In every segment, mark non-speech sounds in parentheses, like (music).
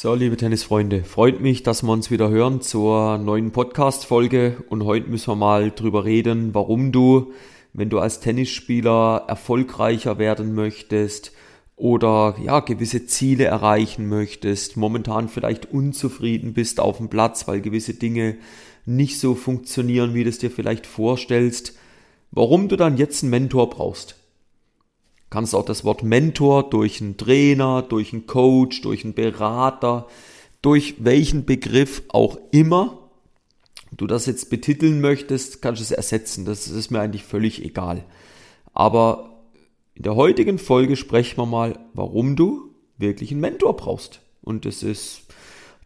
So, liebe Tennisfreunde, freut mich, dass wir uns wieder hören zur neuen Podcast-Folge. Und heute müssen wir mal drüber reden, warum du, wenn du als Tennisspieler erfolgreicher werden möchtest oder ja, gewisse Ziele erreichen möchtest, momentan vielleicht unzufrieden bist auf dem Platz, weil gewisse Dinge nicht so funktionieren, wie du es dir vielleicht vorstellst, warum du dann jetzt einen Mentor brauchst kannst auch das Wort Mentor durch einen Trainer, durch einen Coach, durch einen Berater, durch welchen Begriff auch immer du das jetzt betiteln möchtest, kannst du es ersetzen. Das ist mir eigentlich völlig egal. Aber in der heutigen Folge sprechen wir mal, warum du wirklich einen Mentor brauchst. Und das ist,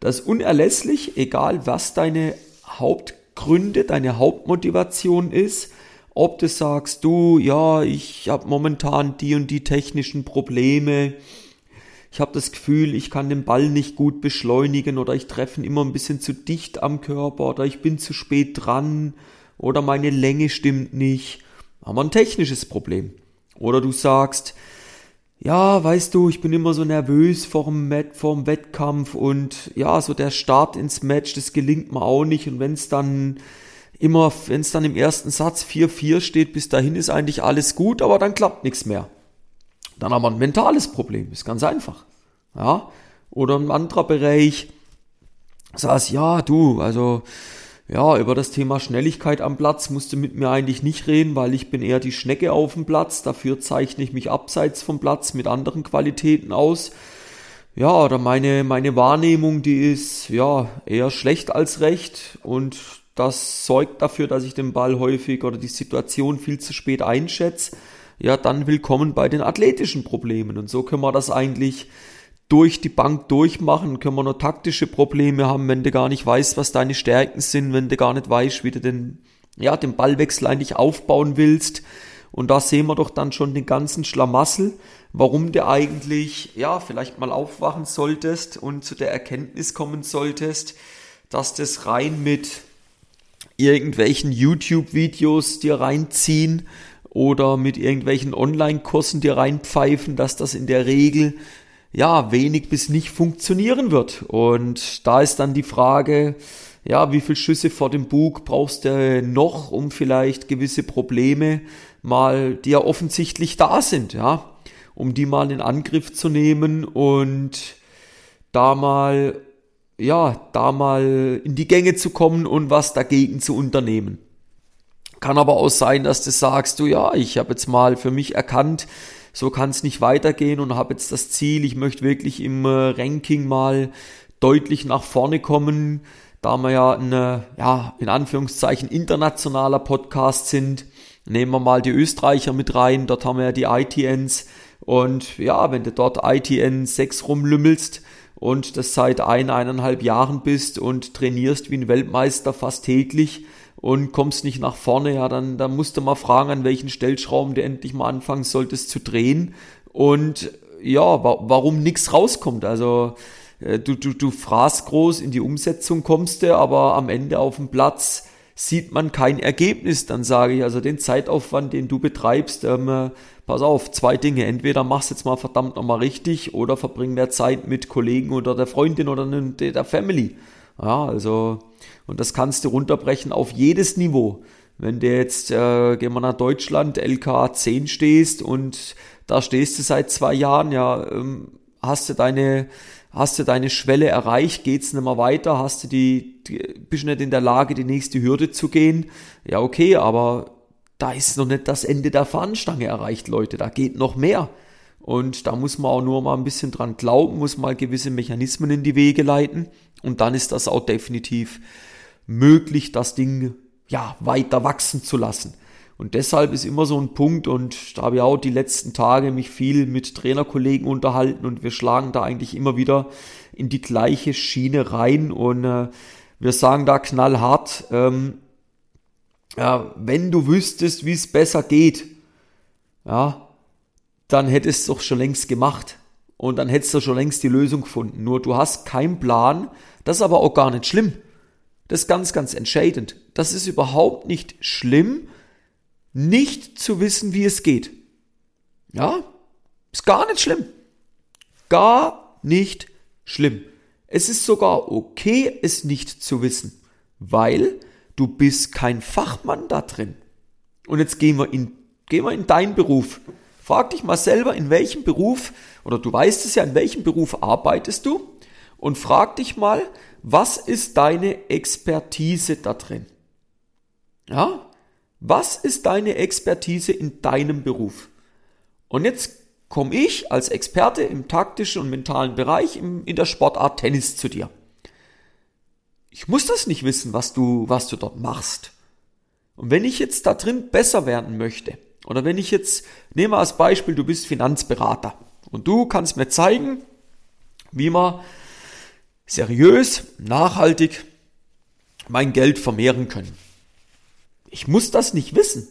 das ist unerlässlich, egal was deine Hauptgründe, deine Hauptmotivation ist ob du sagst, du, ja, ich habe momentan die und die technischen Probleme, ich habe das Gefühl, ich kann den Ball nicht gut beschleunigen oder ich treffe ihn immer ein bisschen zu dicht am Körper oder ich bin zu spät dran oder meine Länge stimmt nicht, haben wir ein technisches Problem. Oder du sagst, ja, weißt du, ich bin immer so nervös vorm, Met, vorm Wettkampf und ja, so der Start ins Match, das gelingt mir auch nicht. Und wenn es dann immer, wenn es dann im ersten Satz 4-4 steht, bis dahin ist eigentlich alles gut, aber dann klappt nichts mehr. Dann haben wir ein mentales Problem, ist ganz einfach. Ja, oder ein anderer Bereich, sagst, ja, du, also, ja, über das Thema Schnelligkeit am Platz musst du mit mir eigentlich nicht reden, weil ich bin eher die Schnecke auf dem Platz. Dafür zeichne ich mich abseits vom Platz mit anderen Qualitäten aus. Ja, oder meine, meine Wahrnehmung, die ist, ja, eher schlecht als recht und das sorgt dafür, dass ich den Ball häufig oder die Situation viel zu spät einschätze, ja, dann willkommen bei den athletischen Problemen. Und so können wir das eigentlich durch die Bank durchmachen, können wir nur taktische Probleme haben, wenn du gar nicht weißt, was deine Stärken sind, wenn du gar nicht weißt, wie du den, ja, den Ballwechsel eigentlich aufbauen willst. Und da sehen wir doch dann schon den ganzen Schlamassel, warum du eigentlich, ja, vielleicht mal aufwachen solltest und zu der Erkenntnis kommen solltest, dass das rein mit irgendwelchen YouTube-Videos dir reinziehen oder mit irgendwelchen Online-Kursen dir reinpfeifen, dass das in der Regel ja wenig bis nicht funktionieren wird. Und da ist dann die Frage, ja, wie viel Schüsse vor dem Bug brauchst du noch, um vielleicht gewisse Probleme mal, die ja offensichtlich da sind, ja, um die mal in Angriff zu nehmen und da mal ja, da mal in die Gänge zu kommen und was dagegen zu unternehmen. Kann aber auch sein, dass du sagst, du ja, ich habe jetzt mal für mich erkannt, so kann es nicht weitergehen und habe jetzt das Ziel, ich möchte wirklich im äh, Ranking mal deutlich nach vorne kommen, da wir ja ein, ja, in Anführungszeichen internationaler Podcast sind. Nehmen wir mal die Österreicher mit rein, dort haben wir ja die ITNs und ja, wenn du dort ITN 6 rumlümmelst, und das seit ein, eineinhalb Jahren bist und trainierst wie ein Weltmeister fast täglich und kommst nicht nach vorne, ja, dann, dann musst du mal fragen, an welchen Stellschrauben du endlich mal anfangen solltest zu drehen und ja, wa warum nichts rauskommt. Also äh, du, du, du fraßt groß, in die Umsetzung kommst du, aber am Ende auf dem Platz sieht man kein Ergebnis. Dann sage ich, also den Zeitaufwand, den du betreibst, ähm, pass auf, zwei Dinge. Entweder machst jetzt mal verdammt nochmal richtig oder verbring mehr Zeit mit Kollegen oder der Freundin oder der Family. Ja, also, und das kannst du runterbrechen auf jedes Niveau. Wenn du jetzt, äh, gehen wir nach Deutschland, LK 10 stehst und da stehst du seit zwei Jahren, ja, ähm, hast du deine, hast du deine Schwelle erreicht, geht's nicht mehr weiter, hast du die, die, bist nicht in der Lage, die nächste Hürde zu gehen. Ja, okay, aber da ist noch nicht das Ende der Fahnenstange erreicht, Leute. Da geht noch mehr. Und da muss man auch nur mal ein bisschen dran glauben, muss mal gewisse Mechanismen in die Wege leiten. Und dann ist das auch definitiv möglich, das Ding ja weiter wachsen zu lassen. Und deshalb ist immer so ein Punkt, und da habe ich auch die letzten Tage mich viel mit Trainerkollegen unterhalten und wir schlagen da eigentlich immer wieder in die gleiche Schiene rein und äh, wir sagen da knallhart, ähm, ja, wenn du wüsstest, wie es besser geht, ja, dann hättest du doch schon längst gemacht. Und dann hättest du schon längst die Lösung gefunden. Nur du hast keinen Plan. Das ist aber auch gar nicht schlimm. Das ist ganz, ganz entscheidend. Das ist überhaupt nicht schlimm, nicht zu wissen, wie es geht. Ja, ist gar nicht schlimm. Gar nicht schlimm. Es ist sogar okay, es nicht zu wissen, weil du bist kein Fachmann da drin. Und jetzt gehen wir in, gehen wir in deinen Beruf. Frag dich mal selber, in welchem Beruf, oder du weißt es ja, in welchem Beruf arbeitest du? Und frag dich mal, was ist deine Expertise da drin? Ja? Was ist deine Expertise in deinem Beruf? Und jetzt komme ich als Experte im taktischen und mentalen Bereich in der Sportart Tennis zu dir. Ich muss das nicht wissen, was du, was du dort machst. Und wenn ich jetzt da drin besser werden möchte, oder wenn ich jetzt, nehme als Beispiel, du bist Finanzberater und du kannst mir zeigen, wie man seriös, nachhaltig mein Geld vermehren können. Ich muss das nicht wissen.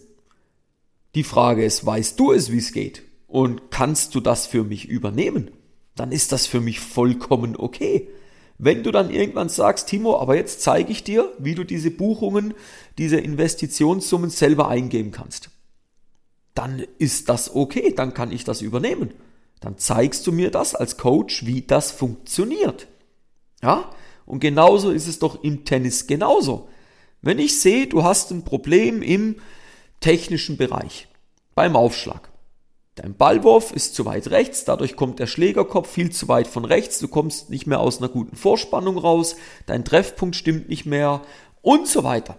Die Frage ist, weißt du es, wie es geht? Und kannst du das für mich übernehmen? Dann ist das für mich vollkommen okay. Wenn du dann irgendwann sagst, Timo, aber jetzt zeige ich dir, wie du diese Buchungen, diese Investitionssummen selber eingeben kannst, dann ist das okay, dann kann ich das übernehmen. Dann zeigst du mir das als Coach, wie das funktioniert. Ja? Und genauso ist es doch im Tennis genauso. Wenn ich sehe, du hast ein Problem im technischen Bereich, beim Aufschlag, Dein Ballwurf ist zu weit rechts, dadurch kommt der Schlägerkopf viel zu weit von rechts, du kommst nicht mehr aus einer guten Vorspannung raus, dein Treffpunkt stimmt nicht mehr und so weiter.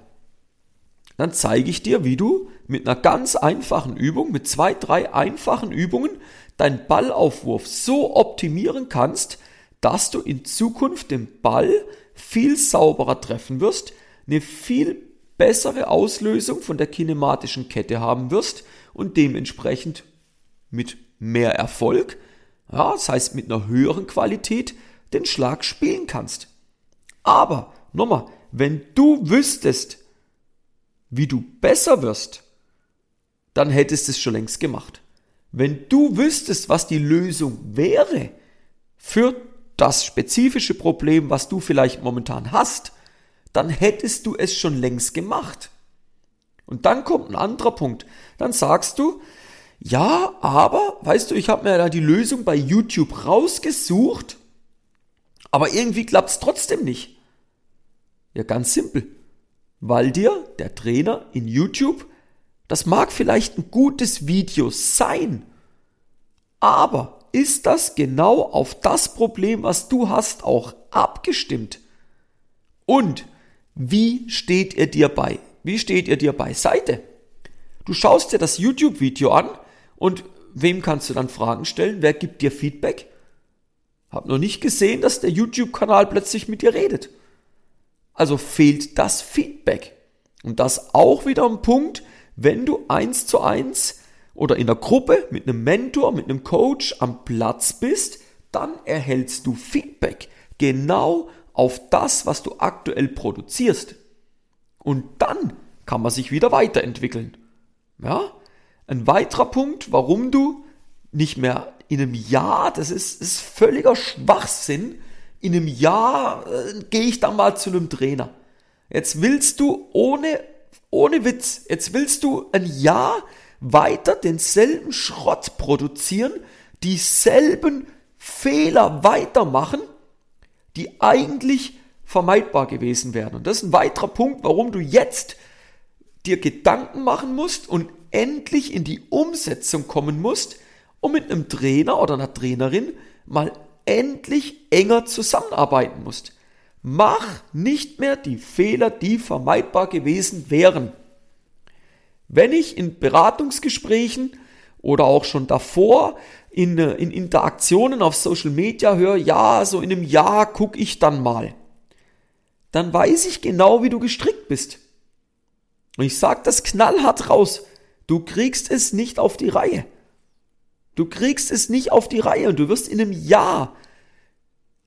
Dann zeige ich dir, wie du mit einer ganz einfachen Übung, mit zwei, drei einfachen Übungen, deinen Ballaufwurf so optimieren kannst, dass du in Zukunft den Ball viel sauberer treffen wirst, eine viel bessere Auslösung von der kinematischen Kette haben wirst und dementsprechend mit mehr Erfolg, ja, das heißt mit einer höheren Qualität, den Schlag spielen kannst. Aber, nochmal, wenn du wüsstest, wie du besser wirst, dann hättest du es schon längst gemacht. Wenn du wüsstest, was die Lösung wäre für das spezifische Problem, was du vielleicht momentan hast, dann hättest du es schon längst gemacht. Und dann kommt ein anderer Punkt. Dann sagst du, ja, aber, weißt du, ich habe mir da die Lösung bei YouTube rausgesucht, aber irgendwie klappt's trotzdem nicht. Ja, ganz simpel. Weil dir der Trainer in YouTube, das mag vielleicht ein gutes Video sein, aber ist das genau auf das Problem, was du hast, auch abgestimmt? Und wie steht er dir bei? Wie steht er dir beiseite? Du schaust dir das YouTube-Video an und wem kannst du dann Fragen stellen? Wer gibt dir Feedback? Hab noch nicht gesehen, dass der YouTube-Kanal plötzlich mit dir redet. Also fehlt das Feedback. Und das auch wieder ein Punkt, wenn du eins zu eins oder in der Gruppe mit einem Mentor, mit einem Coach am Platz bist, dann erhältst du Feedback. Genau auf das, was du aktuell produzierst. Und dann kann man sich wieder weiterentwickeln. Ja? Ein weiterer Punkt, warum du nicht mehr in einem Jahr, das ist, ist völliger Schwachsinn, in einem Jahr äh, gehe ich dann mal zu einem Trainer. Jetzt willst du ohne, ohne Witz, jetzt willst du ein Jahr weiter denselben Schrott produzieren, dieselben Fehler weitermachen, die eigentlich vermeidbar gewesen wären. Und das ist ein weiterer Punkt, warum du jetzt dir Gedanken machen musst und endlich in die Umsetzung kommen musst, um mit einem Trainer oder einer Trainerin mal endlich enger zusammenarbeiten musst. Mach nicht mehr die Fehler, die vermeidbar gewesen wären. Wenn ich in Beratungsgesprächen oder auch schon davor in, in Interaktionen auf Social Media höre, ja, so in einem Jahr gucke ich dann mal, dann weiß ich genau, wie du gestrickt bist. Und ich sage das knallhart raus. Du kriegst es nicht auf die Reihe. Du kriegst es nicht auf die Reihe und du wirst in einem Jahr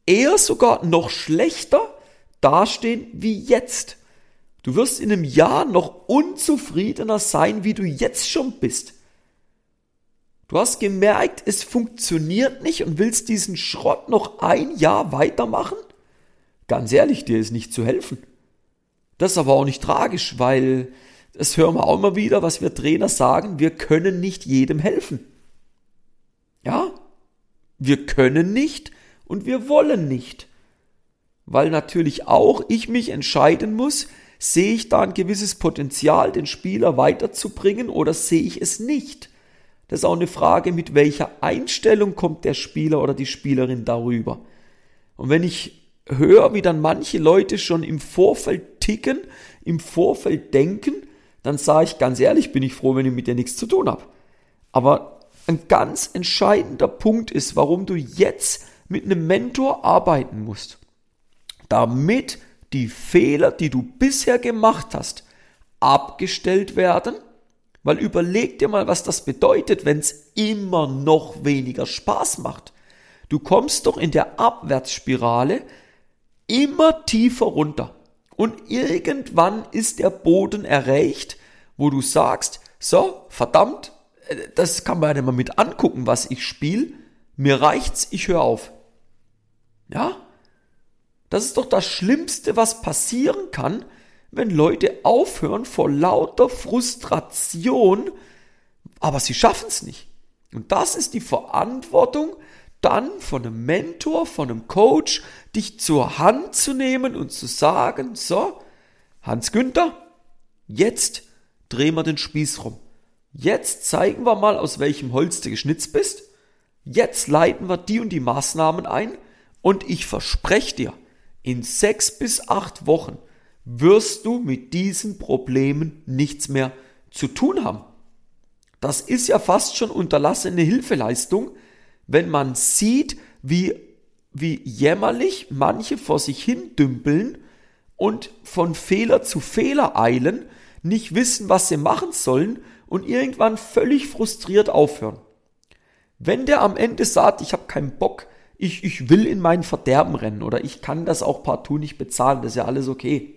eher sogar noch schlechter dastehen wie jetzt. Du wirst in einem Jahr noch unzufriedener sein, wie du jetzt schon bist. Du hast gemerkt, es funktioniert nicht und willst diesen Schrott noch ein Jahr weitermachen? Ganz ehrlich, dir ist nicht zu helfen. Das ist aber auch nicht tragisch, weil das hören wir auch immer wieder, was wir Trainer sagen, wir können nicht jedem helfen. Ja? Wir können nicht und wir wollen nicht. weil natürlich auch ich mich entscheiden muss, sehe ich da ein gewisses Potenzial, den Spieler weiterzubringen oder sehe ich es nicht? Das ist auch eine Frage, mit welcher Einstellung kommt der Spieler oder die Spielerin darüber. Und wenn ich höre, wie dann manche Leute schon im Vorfeld ticken, im Vorfeld denken, dann sage ich ganz ehrlich, bin ich froh, wenn ich mit dir nichts zu tun habe. Aber ein ganz entscheidender Punkt ist, warum du jetzt mit einem Mentor arbeiten musst. Damit die Fehler, die du bisher gemacht hast, abgestellt werden weil überleg dir mal, was das bedeutet, wenn es immer noch weniger Spaß macht. Du kommst doch in der Abwärtsspirale immer tiefer runter. Und irgendwann ist der Boden erreicht, wo du sagst, so, verdammt, äh, das kann man ja nicht mal mit angucken, was ich spiele. Mir reicht's, ich höre auf. Ja? Das ist doch das Schlimmste, was passieren kann, wenn Leute aufhören vor lauter Frustration, aber sie schaffen es nicht. Und das ist die Verantwortung dann von einem Mentor, von einem Coach, dich zur Hand zu nehmen und zu sagen, so, Hans Günther, jetzt drehen wir den Spieß rum. Jetzt zeigen wir mal, aus welchem Holz du geschnitzt bist. Jetzt leiten wir die und die Maßnahmen ein und ich verspreche dir, in sechs bis acht Wochen wirst du mit diesen Problemen nichts mehr zu tun haben. Das ist ja fast schon unterlassene Hilfeleistung, wenn man sieht, wie, wie jämmerlich manche vor sich hin dümpeln und von Fehler zu Fehler eilen, nicht wissen, was sie machen sollen und irgendwann völlig frustriert aufhören. Wenn der am Ende sagt, ich habe keinen Bock, ich, ich will in mein Verderben rennen oder ich kann das auch partout nicht bezahlen, das ist ja alles okay.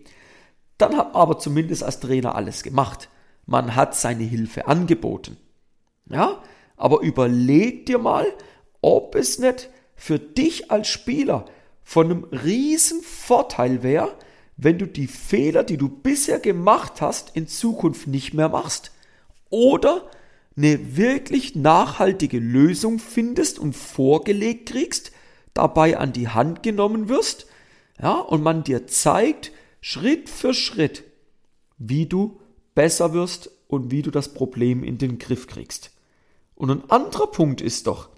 Dann hat man aber zumindest als Trainer alles gemacht. Man hat seine Hilfe angeboten. Ja, aber überleg dir mal, ob es nicht für dich als Spieler von einem riesen Vorteil wäre, wenn du die Fehler, die du bisher gemacht hast, in Zukunft nicht mehr machst. Oder eine wirklich nachhaltige Lösung findest und vorgelegt kriegst, dabei an die Hand genommen wirst, ja, und man dir zeigt, Schritt für Schritt, wie du besser wirst und wie du das Problem in den Griff kriegst. Und ein anderer Punkt ist doch,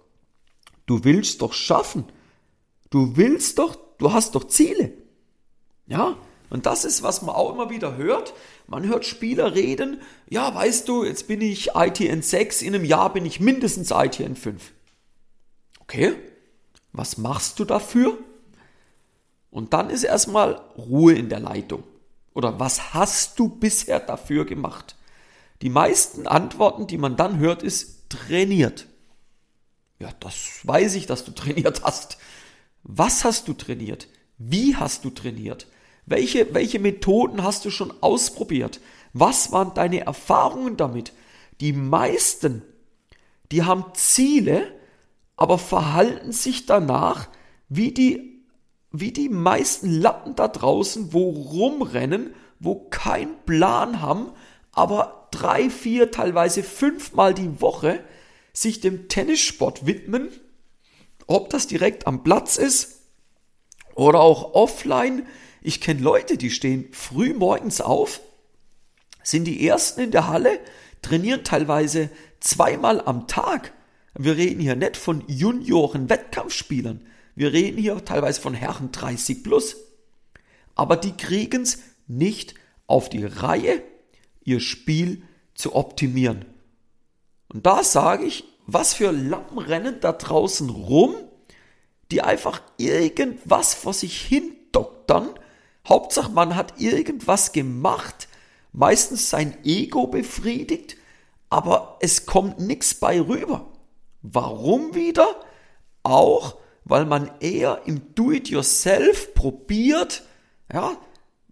du willst doch schaffen. Du willst doch, du hast doch Ziele. Ja, und das ist, was man auch immer wieder hört. Man hört Spieler reden, ja, weißt du, jetzt bin ich ITN 6, in einem Jahr bin ich mindestens ITN 5. Okay, was machst du dafür? Und dann ist erstmal Ruhe in der Leitung. Oder was hast du bisher dafür gemacht? Die meisten Antworten, die man dann hört, ist trainiert. Ja, das weiß ich, dass du (laughs) trainiert hast. Was hast du trainiert? Wie hast du trainiert? Welche, welche Methoden hast du schon ausprobiert? Was waren deine Erfahrungen damit? Die meisten, die haben Ziele, aber verhalten sich danach wie die wie die meisten Lappen da draußen, wo rumrennen, wo keinen Plan haben, aber drei, vier, teilweise fünfmal die Woche sich dem Tennissport widmen, ob das direkt am Platz ist oder auch offline. Ich kenne Leute, die stehen früh morgens auf, sind die ersten in der Halle, trainieren teilweise zweimal am Tag. Wir reden hier nicht von Junioren-Wettkampfspielern. Wir reden hier teilweise von Herren 30 plus. Aber die kriegen es nicht auf die Reihe, ihr Spiel zu optimieren. Und da sage ich, was für Lappen rennen da draußen rum, die einfach irgendwas vor sich hin doktern. Hauptsache, man hat irgendwas gemacht, meistens sein Ego befriedigt, aber es kommt nichts bei rüber. Warum wieder? Auch weil man eher im Do-it-yourself probiert, ja,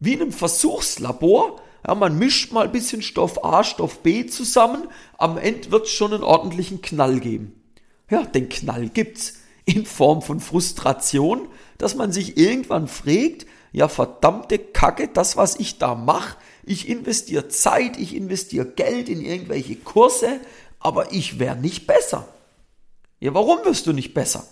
wie in einem Versuchslabor. Ja, man mischt mal ein bisschen Stoff A, Stoff B zusammen. Am Ende wird es schon einen ordentlichen Knall geben. Ja, den Knall gibt's in Form von Frustration, dass man sich irgendwann fragt, ja verdammte Kacke, das was ich da mache, ich investiere Zeit, ich investiere Geld in irgendwelche Kurse, aber ich wäre nicht besser. Ja, warum wirst du nicht besser?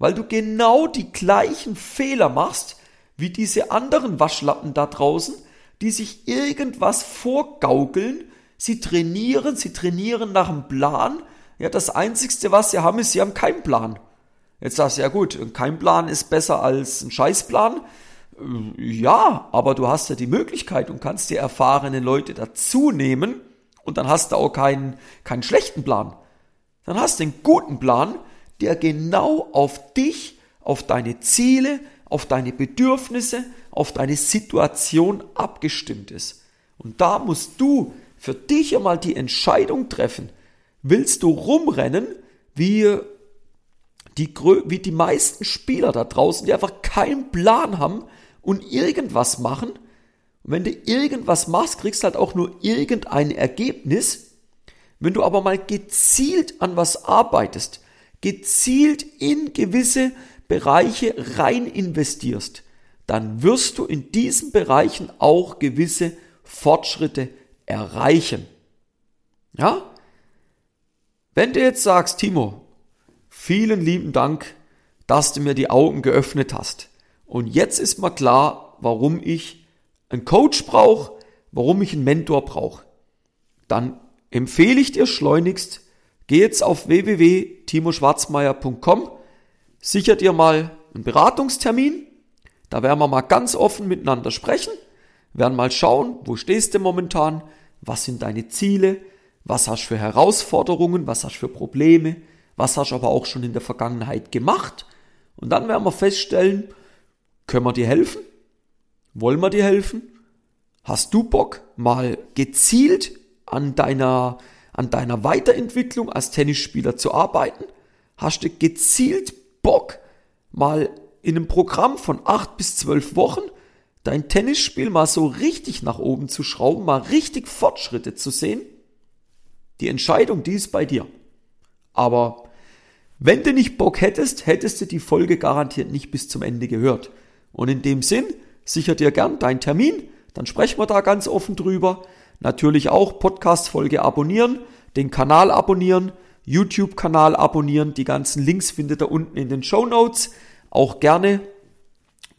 Weil du genau die gleichen Fehler machst wie diese anderen Waschlappen da draußen, die sich irgendwas vorgaukeln. Sie trainieren, sie trainieren nach einem Plan. Ja, das Einzigste, was sie haben, ist, sie haben keinen Plan. Jetzt sagst du, ja gut, kein Plan ist besser als ein Scheißplan. Ja, aber du hast ja die Möglichkeit und kannst dir erfahrene Leute dazu nehmen und dann hast du auch keinen, keinen schlechten Plan. Dann hast du einen guten Plan, der genau auf dich, auf deine Ziele, auf deine Bedürfnisse, auf deine Situation abgestimmt ist. Und da musst du für dich einmal die Entscheidung treffen. Willst du rumrennen wie die, wie die meisten Spieler da draußen, die einfach keinen Plan haben und irgendwas machen? Und wenn du irgendwas machst, kriegst du halt auch nur irgendein Ergebnis. Wenn du aber mal gezielt an was arbeitest, gezielt in gewisse Bereiche rein investierst, dann wirst du in diesen Bereichen auch gewisse Fortschritte erreichen. Ja? Wenn du jetzt sagst, Timo, vielen lieben Dank, dass du mir die Augen geöffnet hast. Und jetzt ist mir klar, warum ich einen Coach brauche, warum ich einen Mentor brauche. Dann empfehle ich dir schleunigst, geh jetzt auf www.timoschwarzmeier.com sicher dir mal einen Beratungstermin. Da werden wir mal ganz offen miteinander sprechen, werden mal schauen, wo stehst du momentan, was sind deine Ziele, was hast du für Herausforderungen, was hast du für Probleme, was hast du aber auch schon in der Vergangenheit gemacht. Und dann werden wir feststellen, können wir dir helfen? Wollen wir dir helfen? Hast du Bock, mal gezielt an deiner, an deiner Weiterentwicklung als Tennisspieler zu arbeiten? Hast du gezielt Bock, mal in einem Programm von acht bis zwölf Wochen dein Tennisspiel mal so richtig nach oben zu schrauben, mal richtig Fortschritte zu sehen? Die Entscheidung, die ist bei dir. Aber wenn du nicht Bock hättest, hättest du die Folge garantiert nicht bis zum Ende gehört. Und in dem Sinn, sicher dir gern deinen Termin, dann sprechen wir da ganz offen drüber. Natürlich auch Podcast-Folge abonnieren, den Kanal abonnieren, YouTube-Kanal abonnieren. Die ganzen Links findet ihr unten in den Show Notes. Auch gerne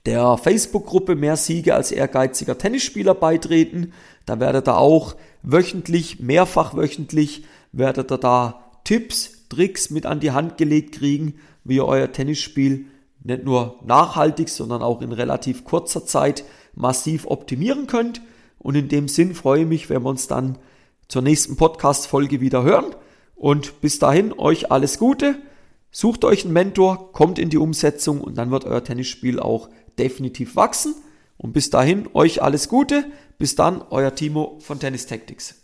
der Facebook-Gruppe Mehr Siege als ehrgeiziger Tennisspieler beitreten. Da werdet ihr auch wöchentlich, mehrfach wöchentlich, werdet ihr da Tipps, Tricks mit an die Hand gelegt kriegen, wie ihr euer Tennisspiel nicht nur nachhaltig, sondern auch in relativ kurzer Zeit massiv optimieren könnt. Und in dem Sinn freue ich mich, wenn wir uns dann zur nächsten Podcast-Folge wieder hören. Und bis dahin euch alles Gute. Sucht euch einen Mentor, kommt in die Umsetzung und dann wird euer Tennisspiel auch definitiv wachsen. Und bis dahin euch alles Gute. Bis dann, euer Timo von Tennis Tactics.